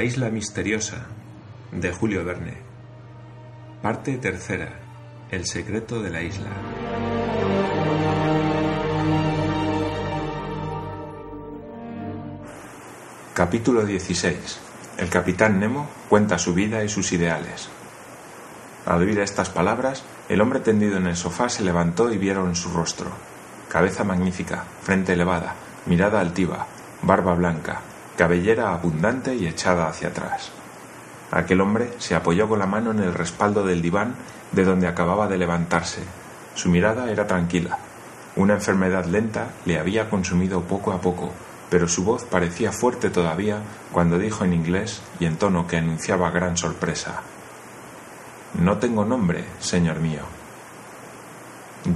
La isla misteriosa de Julio Verne. Parte tercera. El secreto de la isla. Capítulo 16. El capitán Nemo cuenta su vida y sus ideales. Al oír estas palabras, el hombre tendido en el sofá se levantó y vieron su rostro. Cabeza magnífica, frente elevada, mirada altiva, barba blanca, cabellera abundante y echada hacia atrás. Aquel hombre se apoyó con la mano en el respaldo del diván de donde acababa de levantarse. Su mirada era tranquila. Una enfermedad lenta le había consumido poco a poco, pero su voz parecía fuerte todavía cuando dijo en inglés y en tono que anunciaba gran sorpresa. No tengo nombre, señor mío.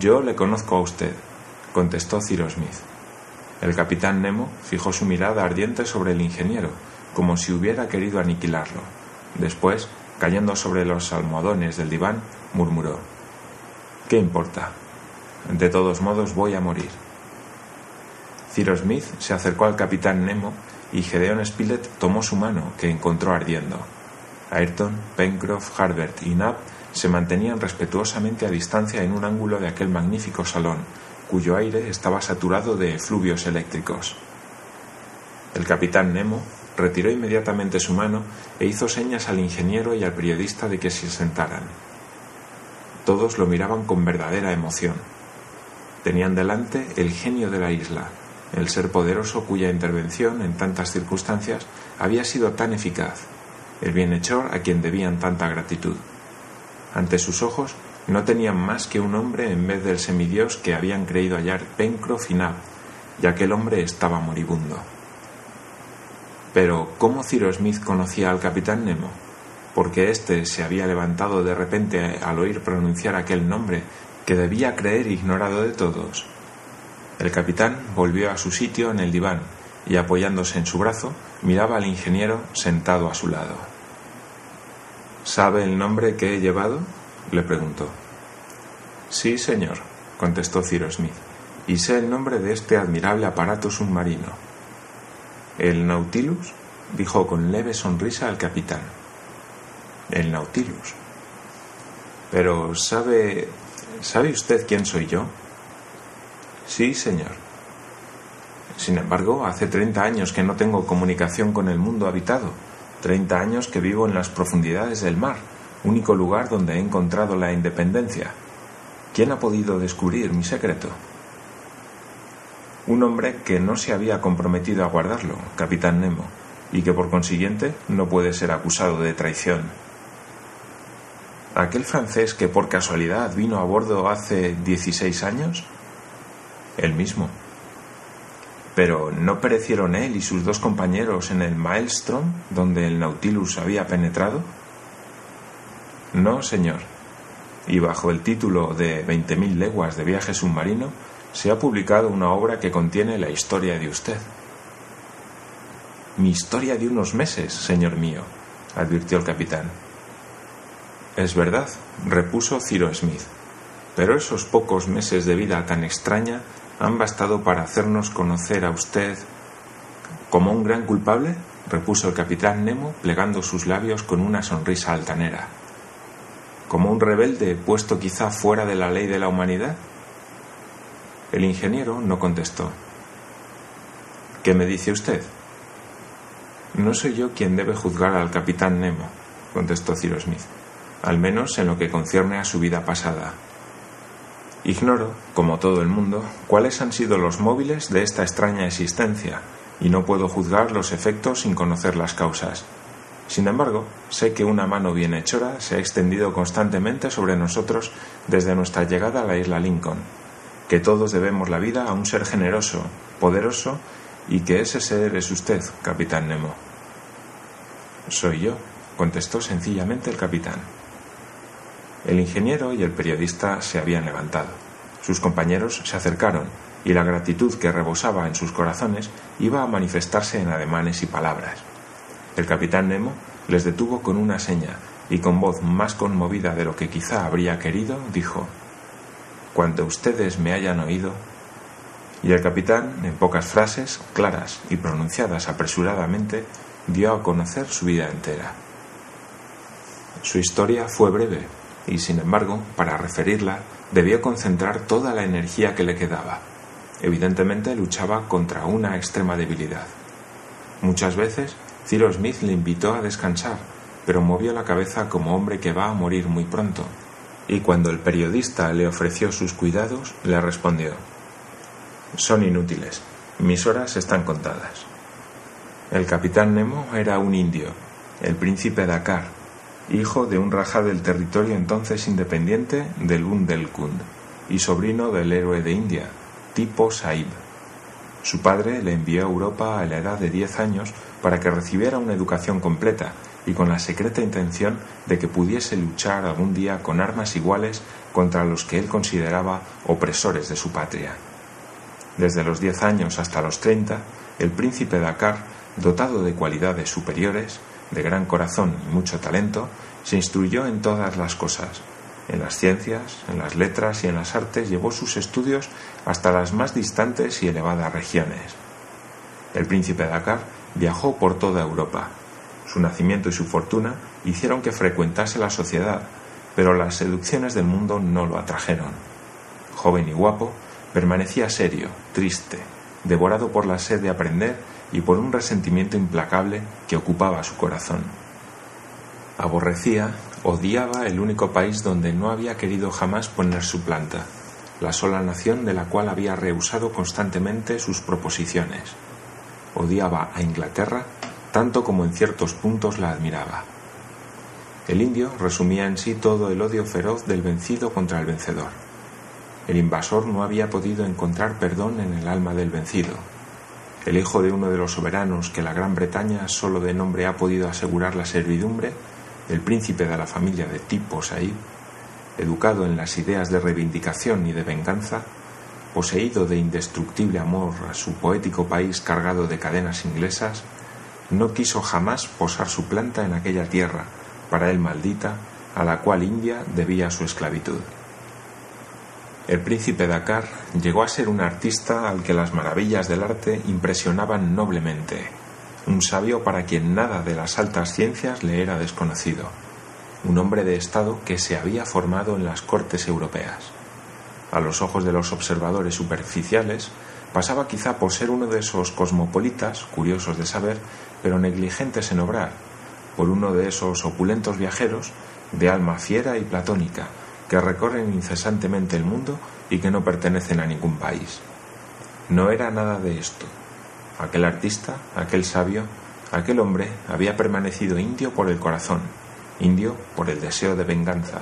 Yo le conozco a usted, contestó Cyrus Smith. El capitán Nemo fijó su mirada ardiente sobre el ingeniero, como si hubiera querido aniquilarlo. Después, cayendo sobre los almohadones del diván, murmuró ¿Qué importa? De todos modos voy a morir. Cyrus Smith se acercó al capitán Nemo y Gedeon Spilett tomó su mano, que encontró ardiendo. Ayrton, Pencroff, Harbert y Nab se mantenían respetuosamente a distancia en un ángulo de aquel magnífico salón, cuyo aire estaba saturado de efluvios eléctricos. El capitán Nemo retiró inmediatamente su mano e hizo señas al ingeniero y al periodista de que se sentaran. Todos lo miraban con verdadera emoción. Tenían delante el genio de la isla, el ser poderoso cuya intervención en tantas circunstancias había sido tan eficaz, el bienhechor a quien debían tanta gratitud. Ante sus ojos no tenían más que un hombre en vez del semidios que habían creído hallar Pencroff y Nab, ya que el hombre estaba moribundo. Pero, ¿cómo Cyrus Smith conocía al capitán Nemo? Porque éste se había levantado de repente al oír pronunciar aquel nombre que debía creer ignorado de todos. El capitán volvió a su sitio en el diván y apoyándose en su brazo miraba al ingeniero sentado a su lado. ¿Sabe el nombre que he llevado? Le preguntó. Sí, señor, contestó Cyrus Smith, y sé el nombre de este admirable aparato submarino. ¿El Nautilus? dijo con leve sonrisa al capitán. El Nautilus. Pero ¿sabe. ¿sabe usted quién soy yo? Sí, señor. Sin embargo, hace treinta años que no tengo comunicación con el mundo habitado, treinta años que vivo en las profundidades del mar único lugar donde he encontrado la independencia. ¿Quién ha podido descubrir mi secreto? Un hombre que no se había comprometido a guardarlo, capitán Nemo, y que por consiguiente no puede ser acusado de traición. ¿Aquel francés que por casualidad vino a bordo hace 16 años? El mismo. Pero ¿no perecieron él y sus dos compañeros en el Maelstrom, donde el Nautilus había penetrado? No, señor. Y bajo el título de Veinte mil leguas de viaje submarino, se ha publicado una obra que contiene la historia de usted. Mi historia de unos meses, señor mío, advirtió el capitán. Es verdad, repuso Ciro Smith, pero esos pocos meses de vida tan extraña han bastado para hacernos conocer a usted como un gran culpable, repuso el capitán Nemo, plegando sus labios con una sonrisa altanera como un rebelde puesto quizá fuera de la ley de la humanidad? El ingeniero no contestó. ¿Qué me dice usted? No soy yo quien debe juzgar al capitán Nemo, contestó Cyrus Smith, al menos en lo que concierne a su vida pasada. Ignoro, como todo el mundo, cuáles han sido los móviles de esta extraña existencia, y no puedo juzgar los efectos sin conocer las causas. Sin embargo, sé que una mano bienhechora se ha extendido constantemente sobre nosotros desde nuestra llegada a la isla Lincoln, que todos debemos la vida a un ser generoso, poderoso, y que ese ser es usted, capitán Nemo. Soy yo, contestó sencillamente el capitán. El ingeniero y el periodista se habían levantado. Sus compañeros se acercaron y la gratitud que rebosaba en sus corazones iba a manifestarse en ademanes y palabras. El capitán Nemo les detuvo con una seña y con voz más conmovida de lo que quizá habría querido, dijo, Cuando ustedes me hayan oído. Y el capitán, en pocas frases, claras y pronunciadas apresuradamente, dio a conocer su vida entera. Su historia fue breve y, sin embargo, para referirla, debió concentrar toda la energía que le quedaba. Evidentemente luchaba contra una extrema debilidad. Muchas veces Cyrus Smith le invitó a descansar, pero movió la cabeza como hombre que va a morir muy pronto, y cuando el periodista le ofreció sus cuidados, le respondió Son inútiles, mis horas están contadas. El capitán Nemo era un indio, el príncipe Dakar, hijo de un raja del territorio entonces independiente del Bundelkund y sobrino del héroe de India, Tipo Saib. Su padre le envió a Europa a la edad de 10 años para que recibiera una educación completa y con la secreta intención de que pudiese luchar algún día con armas iguales contra los que él consideraba opresores de su patria. Desde los 10 años hasta los 30, el príncipe Dakar, dotado de cualidades superiores, de gran corazón y mucho talento, se instruyó en todas las cosas. En las ciencias, en las letras y en las artes llevó sus estudios hasta las más distantes y elevadas regiones. El príncipe Dakar viajó por toda Europa. Su nacimiento y su fortuna hicieron que frecuentase la sociedad, pero las seducciones del mundo no lo atrajeron. Joven y guapo, permanecía serio, triste, devorado por la sed de aprender y por un resentimiento implacable que ocupaba su corazón. Aborrecía, odiaba el único país donde no había querido jamás poner su planta, la sola nación de la cual había rehusado constantemente sus proposiciones. Odiaba a Inglaterra tanto como en ciertos puntos la admiraba. El indio resumía en sí todo el odio feroz del vencido contra el vencedor. El invasor no había podido encontrar perdón en el alma del vencido, el hijo de uno de los soberanos que la Gran Bretaña solo de nombre ha podido asegurar la servidumbre, el príncipe de la familia de Tipo Said, educado en las ideas de reivindicación y de venganza, poseído de indestructible amor a su poético país cargado de cadenas inglesas, no quiso jamás posar su planta en aquella tierra, para él maldita, a la cual India debía su esclavitud. El príncipe Dakar llegó a ser un artista al que las maravillas del arte impresionaban noblemente, un sabio para quien nada de las altas ciencias le era desconocido, un hombre de Estado que se había formado en las cortes europeas. A los ojos de los observadores superficiales, pasaba quizá por ser uno de esos cosmopolitas, curiosos de saber, pero negligentes en obrar, por uno de esos opulentos viajeros, de alma fiera y platónica, que recorren incesantemente el mundo y que no pertenecen a ningún país. No era nada de esto. Aquel artista, aquel sabio, aquel hombre había permanecido indio por el corazón, indio por el deseo de venganza,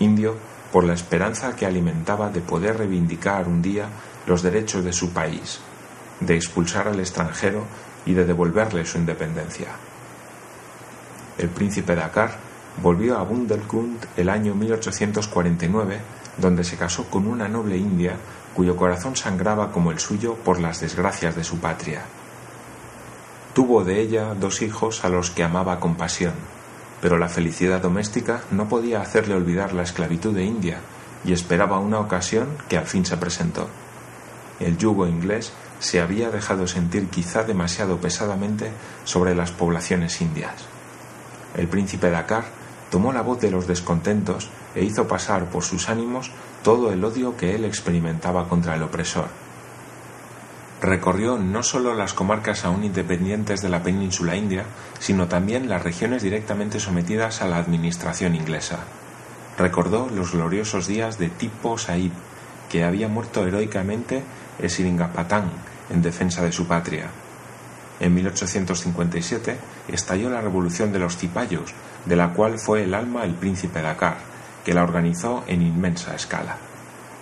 indio por la esperanza que alimentaba de poder reivindicar un día los derechos de su país, de expulsar al extranjero y de devolverle su independencia. El príncipe Dakar volvió a Bundelkund el año 1849, donde se casó con una noble india cuyo corazón sangraba como el suyo por las desgracias de su patria. Tuvo de ella dos hijos a los que amaba con pasión, pero la felicidad doméstica no podía hacerle olvidar la esclavitud de India y esperaba una ocasión que al fin se presentó. El yugo inglés se había dejado sentir quizá demasiado pesadamente sobre las poblaciones indias. El príncipe Dakar tomó la voz de los descontentos e hizo pasar por sus ánimos todo el odio que él experimentaba contra el opresor. Recorrió no sólo las comarcas aún independientes de la península india, sino también las regiones directamente sometidas a la administración inglesa. Recordó los gloriosos días de Tipo Saib, que había muerto heroicamente en Sringapatán en defensa de su patria. En 1857 estalló la revolución de los cipayos, de la cual fue el alma el príncipe Dakar, que la organizó en inmensa escala.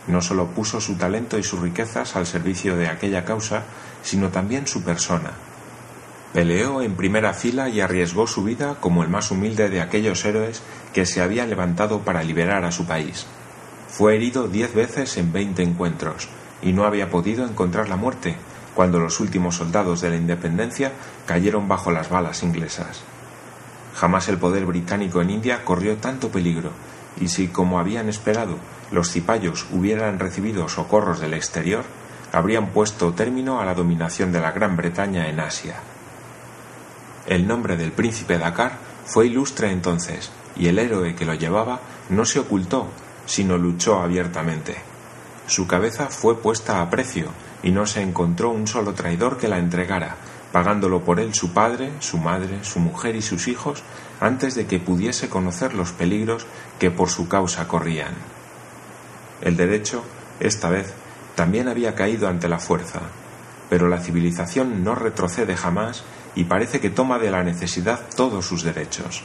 No solo puso su talento y sus riquezas al servicio de aquella causa, sino también su persona. Peleó en primera fila y arriesgó su vida como el más humilde de aquellos héroes que se habían levantado para liberar a su país. Fue herido diez veces en veinte encuentros y no había podido encontrar la muerte cuando los últimos soldados de la independencia cayeron bajo las balas inglesas. Jamás el poder británico en India corrió tanto peligro, y si, como habían esperado, los cipayos hubieran recibido socorros del exterior, habrían puesto término a la dominación de la Gran Bretaña en Asia. El nombre del príncipe Dakar fue ilustre entonces, y el héroe que lo llevaba no se ocultó, sino luchó abiertamente. Su cabeza fue puesta a precio, y no se encontró un solo traidor que la entregara, pagándolo por él su padre, su madre, su mujer y sus hijos, antes de que pudiese conocer los peligros que por su causa corrían. El derecho, esta vez, también había caído ante la fuerza, pero la civilización no retrocede jamás y parece que toma de la necesidad todos sus derechos.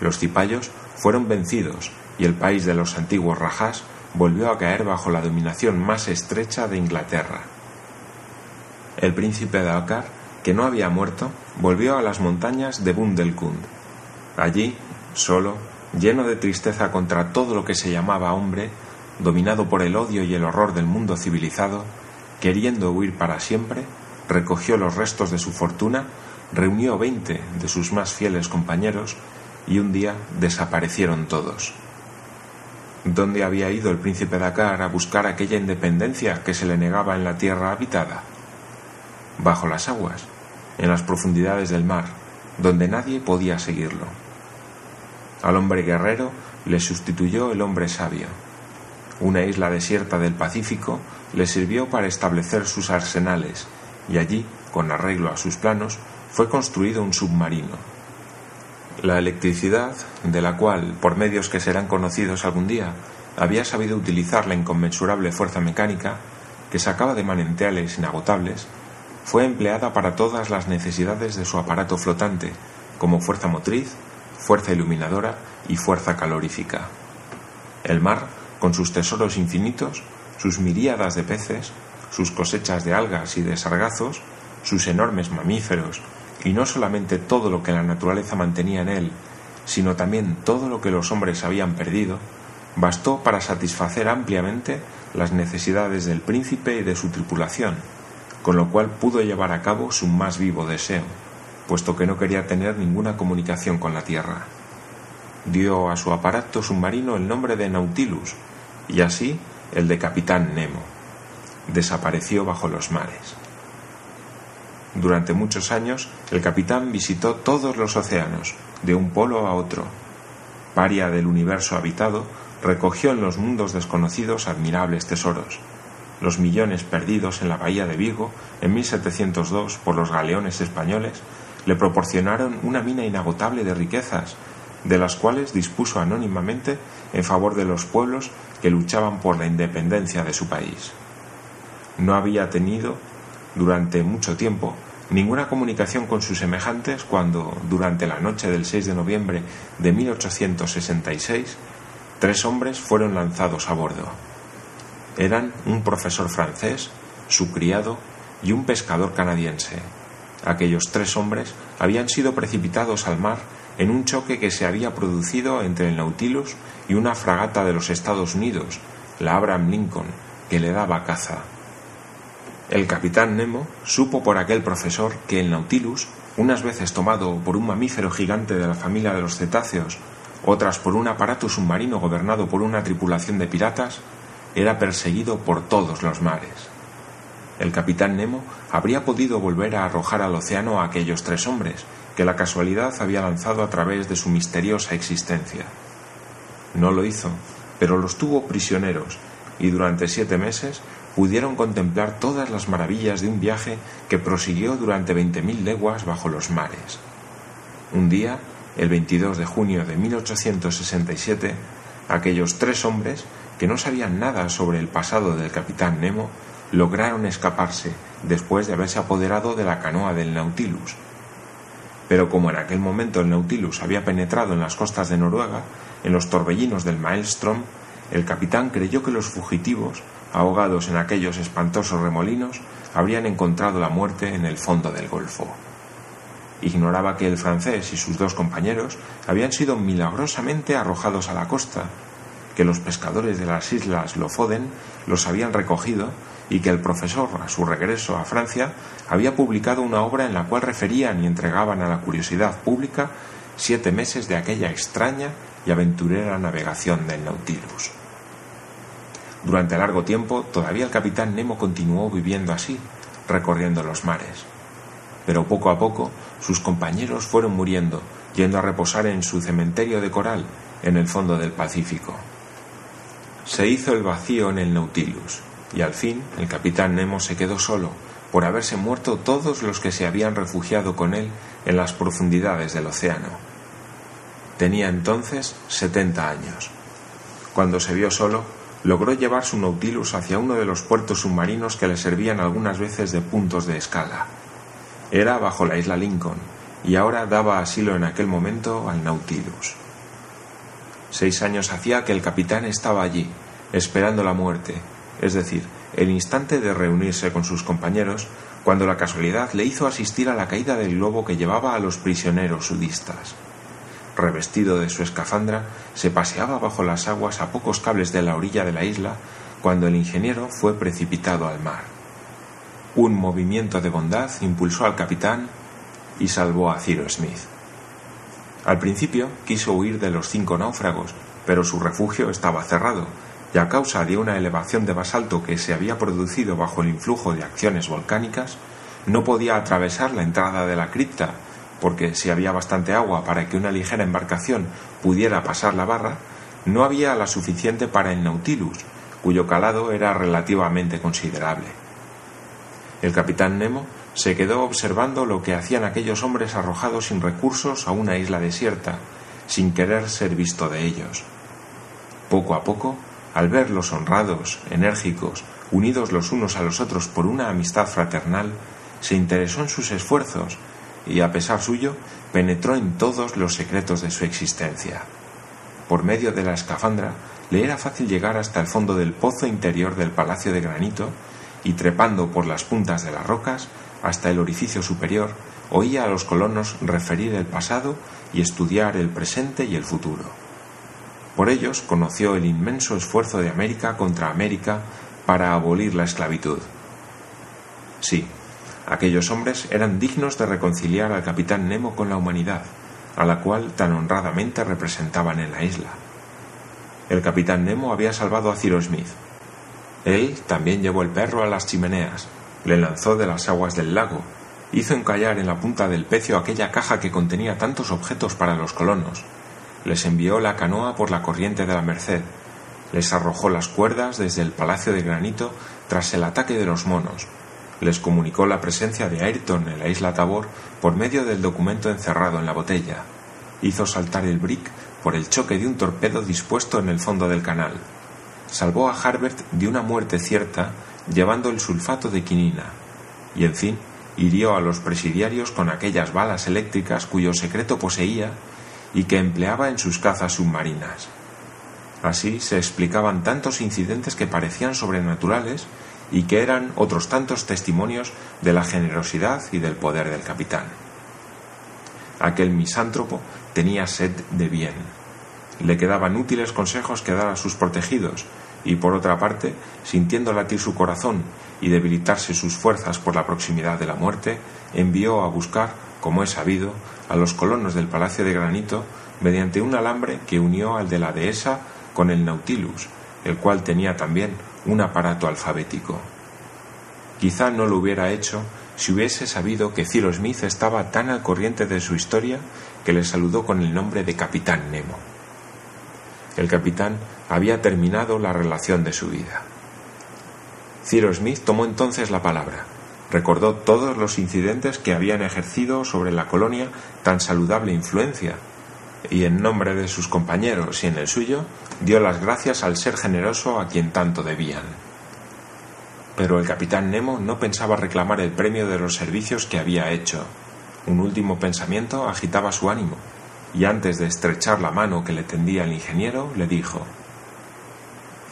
Los cipayos fueron vencidos y el país de los antiguos rajás volvió a caer bajo la dominación más estrecha de Inglaterra. El príncipe de Alcar, que no había muerto, volvió a las montañas de Bundelkund. Allí, solo, lleno de tristeza contra todo lo que se llamaba hombre, dominado por el odio y el horror del mundo civilizado, queriendo huir para siempre, recogió los restos de su fortuna, reunió veinte de sus más fieles compañeros y un día desaparecieron todos. ¿Dónde había ido el príncipe Dakar a buscar aquella independencia que se le negaba en la tierra habitada? Bajo las aguas, en las profundidades del mar, donde nadie podía seguirlo. Al hombre guerrero le sustituyó el hombre sabio. Una isla desierta del Pacífico le sirvió para establecer sus arsenales y allí, con arreglo a sus planos, fue construido un submarino. La electricidad, de la cual, por medios que serán conocidos algún día, había sabido utilizar la inconmensurable fuerza mecánica, que sacaba de manantiales inagotables, fue empleada para todas las necesidades de su aparato flotante, como fuerza motriz, fuerza iluminadora y fuerza calorífica. El mar, con sus tesoros infinitos, sus miríadas de peces, sus cosechas de algas y de sargazos, sus enormes mamíferos, y no solamente todo lo que la naturaleza mantenía en él, sino también todo lo que los hombres habían perdido, bastó para satisfacer ampliamente las necesidades del príncipe y de su tripulación, con lo cual pudo llevar a cabo su más vivo deseo, puesto que no quería tener ninguna comunicación con la Tierra. Dio a su aparato submarino el nombre de Nautilus, y así el de Capitán Nemo. Desapareció bajo los mares. Durante muchos años, el capitán visitó todos los océanos, de un polo a otro. Paria del universo habitado, recogió en los mundos desconocidos admirables tesoros. Los millones perdidos en la bahía de Vigo en 1702 por los galeones españoles le proporcionaron una mina inagotable de riquezas, de las cuales dispuso anónimamente en favor de los pueblos que luchaban por la independencia de su país. No había tenido, durante mucho tiempo, ninguna comunicación con sus semejantes cuando, durante la noche del 6 de noviembre de 1866, tres hombres fueron lanzados a bordo. Eran un profesor francés, su criado y un pescador canadiense. Aquellos tres hombres habían sido precipitados al mar en un choque que se había producido entre el Nautilus y una fragata de los Estados Unidos, la Abraham Lincoln, que le daba caza. El capitán Nemo supo por aquel profesor que el Nautilus, unas veces tomado por un mamífero gigante de la familia de los cetáceos, otras por un aparato submarino gobernado por una tripulación de piratas, era perseguido por todos los mares. El capitán Nemo habría podido volver a arrojar al océano a aquellos tres hombres, que la casualidad había lanzado a través de su misteriosa existencia. No lo hizo, pero los tuvo prisioneros y durante siete meses pudieron contemplar todas las maravillas de un viaje que prosiguió durante veinte mil leguas bajo los mares. Un día, el 22 de junio de 1867, aquellos tres hombres, que no sabían nada sobre el pasado del capitán Nemo, lograron escaparse después de haberse apoderado de la canoa del Nautilus, pero como en aquel momento el Nautilus había penetrado en las costas de Noruega, en los torbellinos del Maelstrom, el capitán creyó que los fugitivos, ahogados en aquellos espantosos remolinos, habrían encontrado la muerte en el fondo del Golfo. Ignoraba que el francés y sus dos compañeros habían sido milagrosamente arrojados a la costa, que los pescadores de las islas Lofoden los habían recogido y que el profesor, a su regreso a Francia, había publicado una obra en la cual referían y entregaban a la curiosidad pública siete meses de aquella extraña y aventurera navegación del Nautilus. Durante largo tiempo, todavía el capitán Nemo continuó viviendo así, recorriendo los mares. pero poco a poco sus compañeros fueron muriendo, yendo a reposar en su cementerio de coral en el fondo del Pacífico. Se hizo el vacío en el Nautilus, y al fin el capitán Nemo se quedó solo, por haberse muerto todos los que se habían refugiado con él en las profundidades del océano. Tenía entonces setenta años. Cuando se vio solo, logró llevar su Nautilus hacia uno de los puertos submarinos que le servían algunas veces de puntos de escala. Era bajo la isla Lincoln, y ahora daba asilo en aquel momento al Nautilus. Seis años hacía que el capitán estaba allí, esperando la muerte, es decir, el instante de reunirse con sus compañeros, cuando la casualidad le hizo asistir a la caída del globo que llevaba a los prisioneros sudistas. Revestido de su escafandra, se paseaba bajo las aguas a pocos cables de la orilla de la isla cuando el ingeniero fue precipitado al mar. Un movimiento de bondad impulsó al capitán y salvó a Ciro Smith. Al principio quiso huir de los cinco náufragos, pero su refugio estaba cerrado, y a causa de una elevación de basalto que se había producido bajo el influjo de acciones volcánicas, no podía atravesar la entrada de la cripta, porque si había bastante agua para que una ligera embarcación pudiera pasar la barra, no había la suficiente para el Nautilus, cuyo calado era relativamente considerable. El capitán Nemo se quedó observando lo que hacían aquellos hombres arrojados sin recursos a una isla desierta, sin querer ser visto de ellos. Poco a poco al verlos honrados, enérgicos, unidos los unos a los otros por una amistad fraternal, se interesó en sus esfuerzos y, a pesar suyo, penetró en todos los secretos de su existencia. Por medio de la escafandra le era fácil llegar hasta el fondo del pozo interior del palacio de granito y, trepando por las puntas de las rocas hasta el orificio superior, oía a los colonos referir el pasado y estudiar el presente y el futuro. Por ellos conoció el inmenso esfuerzo de América contra América para abolir la esclavitud. Sí, aquellos hombres eran dignos de reconciliar al capitán Nemo con la humanidad, a la cual tan honradamente representaban en la isla. El capitán Nemo había salvado a Ciro Smith. Él también llevó el perro a las chimeneas, le lanzó de las aguas del lago, hizo encallar en la punta del pecio aquella caja que contenía tantos objetos para los colonos, les envió la canoa por la corriente de la Merced, les arrojó las cuerdas desde el Palacio de Granito tras el ataque de los monos, les comunicó la presencia de Ayrton en la isla Tabor por medio del documento encerrado en la botella, hizo saltar el brick por el choque de un torpedo dispuesto en el fondo del canal, salvó a Harbert de una muerte cierta llevando el sulfato de quinina, y en fin, hirió a los presidiarios con aquellas balas eléctricas cuyo secreto poseía y que empleaba en sus cazas submarinas. Así se explicaban tantos incidentes que parecían sobrenaturales y que eran otros tantos testimonios de la generosidad y del poder del capitán. Aquel misántropo tenía sed de bien. Le quedaban útiles consejos que dar a sus protegidos, y por otra parte, sintiendo latir su corazón y debilitarse sus fuerzas por la proximidad de la muerte, envió a buscar como es sabido, a los colonos del Palacio de Granito mediante un alambre que unió al de la dehesa con el Nautilus, el cual tenía también un aparato alfabético. Quizá no lo hubiera hecho si hubiese sabido que Ciro Smith estaba tan al corriente de su historia que le saludó con el nombre de Capitán Nemo. El capitán había terminado la relación de su vida. Ciro Smith tomó entonces la palabra recordó todos los incidentes que habían ejercido sobre la colonia tan saludable influencia, y en nombre de sus compañeros y en el suyo, dio las gracias al ser generoso a quien tanto debían. Pero el capitán Nemo no pensaba reclamar el premio de los servicios que había hecho. Un último pensamiento agitaba su ánimo, y antes de estrechar la mano que le tendía el ingeniero, le dijo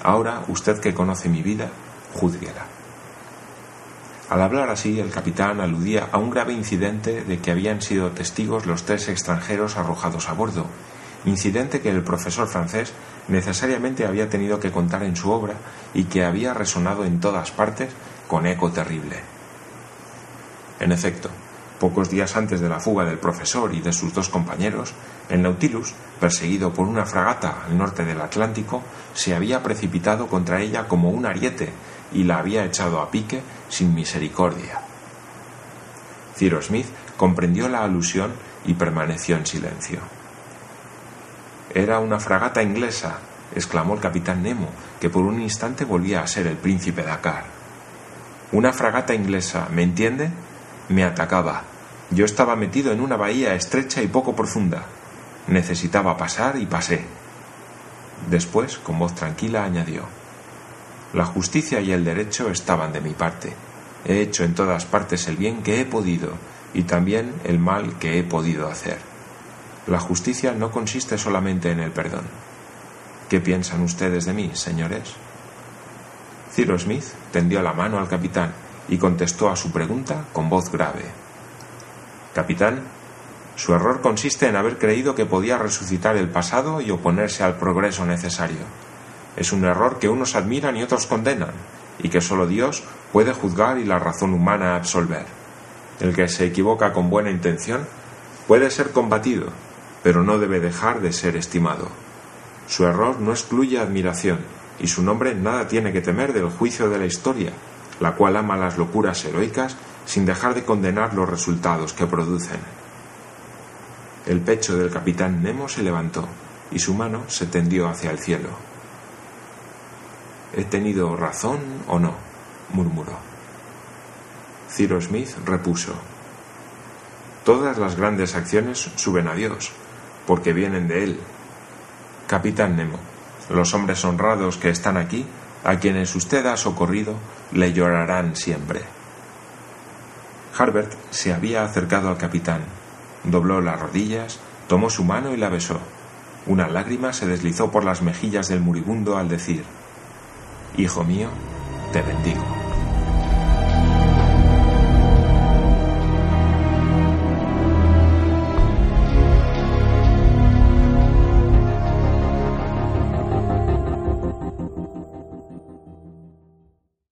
Ahora, usted que conoce mi vida, juzguela. Al hablar así, el capitán aludía a un grave incidente de que habían sido testigos los tres extranjeros arrojados a bordo, incidente que el profesor francés necesariamente había tenido que contar en su obra y que había resonado en todas partes con eco terrible. En efecto, pocos días antes de la fuga del profesor y de sus dos compañeros, el Nautilus, perseguido por una fragata al norte del Atlántico, se había precipitado contra ella como un ariete y la había echado a pique sin misericordia. Ciro Smith comprendió la alusión y permaneció en silencio. Era una fragata inglesa, exclamó el capitán Nemo, que por un instante volvía a ser el príncipe Dakar. Una fragata inglesa, ¿me entiende? Me atacaba. Yo estaba metido en una bahía estrecha y poco profunda. Necesitaba pasar y pasé. Después, con voz tranquila, añadió La justicia y el derecho estaban de mi parte. He hecho en todas partes el bien que he podido y también el mal que he podido hacer. La justicia no consiste solamente en el perdón. ¿Qué piensan ustedes de mí, señores? Ciro Smith tendió la mano al capitán y contestó a su pregunta con voz grave. Capitán, su error consiste en haber creído que podía resucitar el pasado y oponerse al progreso necesario. Es un error que unos admiran y otros condenan, y que sólo Dios puede juzgar y la razón humana absolver. El que se equivoca con buena intención puede ser combatido, pero no debe dejar de ser estimado. Su error no excluye admiración, y su nombre nada tiene que temer del juicio de la historia, la cual ama las locuras heroicas sin dejar de condenar los resultados que producen. El pecho del capitán Nemo se levantó y su mano se tendió hacia el cielo. ¿He tenido razón o no? murmuró. Ciro Smith repuso. Todas las grandes acciones suben a Dios, porque vienen de Él. Capitán Nemo, los hombres honrados que están aquí, a quienes usted ha socorrido, le llorarán siempre. Harbert se había acercado al capitán, dobló las rodillas, tomó su mano y la besó. Una lágrima se deslizó por las mejillas del moribundo al decir Hijo mío, te bendigo.